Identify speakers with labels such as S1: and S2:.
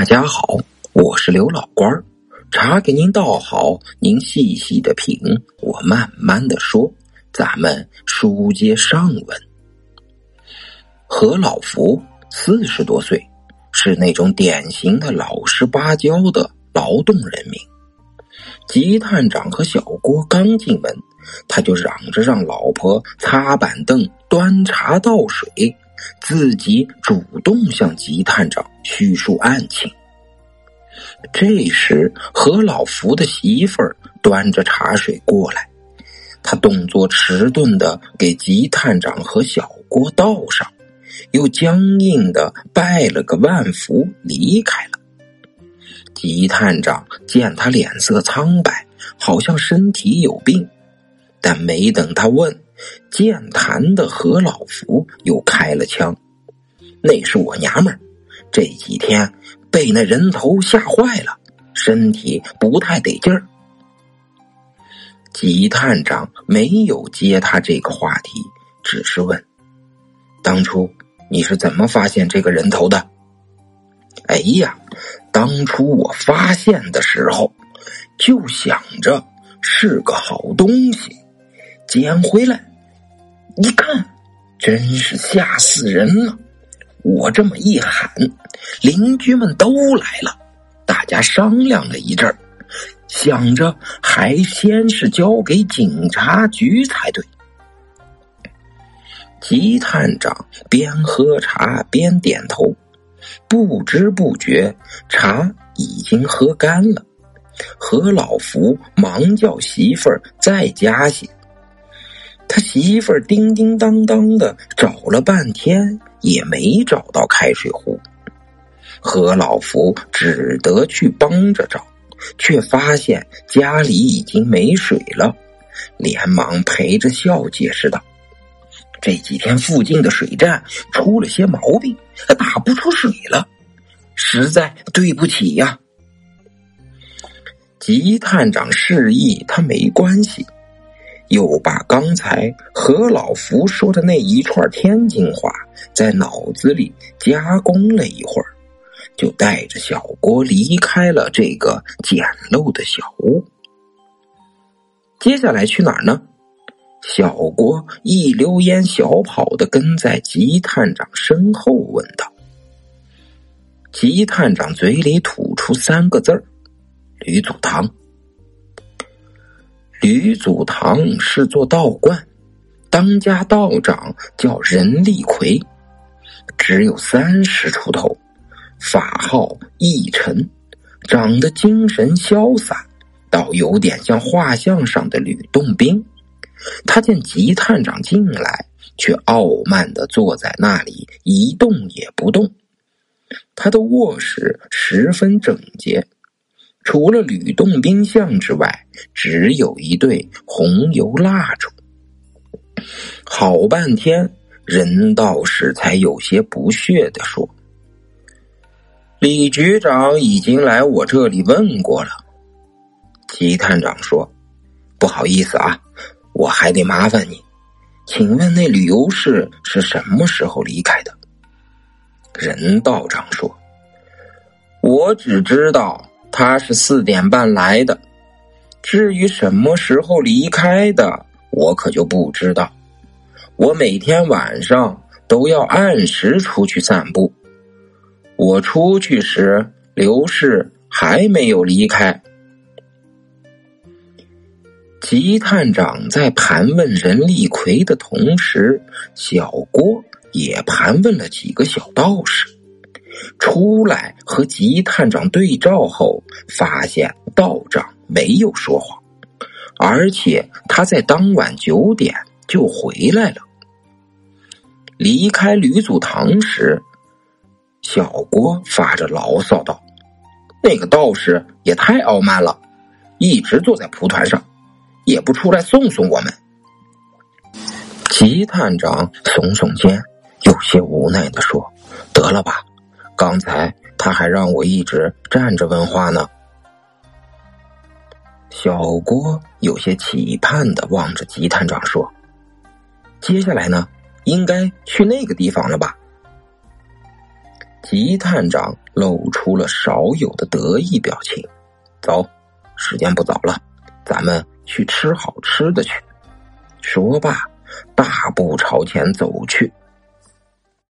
S1: 大家好，我是刘老官儿，茶给您倒好，您细细的品，我慢慢的说。咱们书接上文，何老福四十多岁，是那种典型的老实巴交的劳动人民。吉探长和小郭刚进门，他就嚷着让老婆擦板凳、端茶倒水，自己主动向吉探长叙述案情。这时，何老福的媳妇儿端着茶水过来。他动作迟钝的给吉探长和小郭倒上，又僵硬的拜了个万福，离开了。吉探长见他脸色苍白，好像身体有病，但没等他问，健谈的何老福又开了枪：“那是我娘们儿，这几天被那人头吓坏了，身体不太得劲儿。”吉探长没有接他这个话题，只是问：“当初你是怎么发现这个人头的？”哎呀，当初我发现的时候，就想着是个好东西，捡回来一看，真是吓死人了。我这么一喊，邻居们都来了，大家商量了一阵儿。想着还先是交给警察局才对。吉探长边喝茶边点头，不知不觉茶已经喝干了。何老福忙叫媳妇儿再加些，他媳妇儿叮叮当当的找了半天也没找到开水壶，何老福只得去帮着找。却发现家里已经没水了，连忙陪着笑解释道：“这几天附近的水站出了些毛病，打不出水了，实在对不起呀。”吉探长示意他没关系，又把刚才何老福说的那一串天津话在脑子里加工了一会儿。就带着小郭离开了这个简陋的小屋。接下来去哪儿呢？小郭一溜烟小跑的跟在吉探长身后问道。吉探长嘴里吐出三个字儿：“吕祖堂。”吕祖堂是座道观，当家道长叫任立奎，只有三十出头。法号义尘，长得精神潇洒，倒有点像画像上的吕洞宾。他见吉探长进来，却傲慢的坐在那里一动也不动。他的卧室十分整洁，除了吕洞宾像之外，只有一对红油蜡烛。好半天，任道士才有些不屑的说。李局长已经来我这里问过了。齐探长说：“不好意思啊，我还得麻烦你，请问那旅游士是什么时候离开的？”任道长说：“我只知道他是四点半来的，至于什么时候离开的，我可就不知道。我每天晚上都要按时出去散步。”我出去时，刘氏还没有离开。吉探长在盘问任立奎的同时，小郭也盘问了几个小道士。出来和吉探长对照后，发现道长没有说谎，而且他在当晚九点就回来了。离开吕祖堂时。小郭发着牢骚道：“那个道士也太傲慢了，一直坐在蒲团上，也不出来送送我们。”吉探长耸耸肩，有些无奈的说：“得了吧，刚才他还让我一直站着问话呢。”小郭有些期盼的望着吉探长说：“接下来呢，应该去那个地方了吧？”吉探长露出了少有的得意表情。走，时间不早了，咱们去吃好吃的去。说罢，大步朝前走去。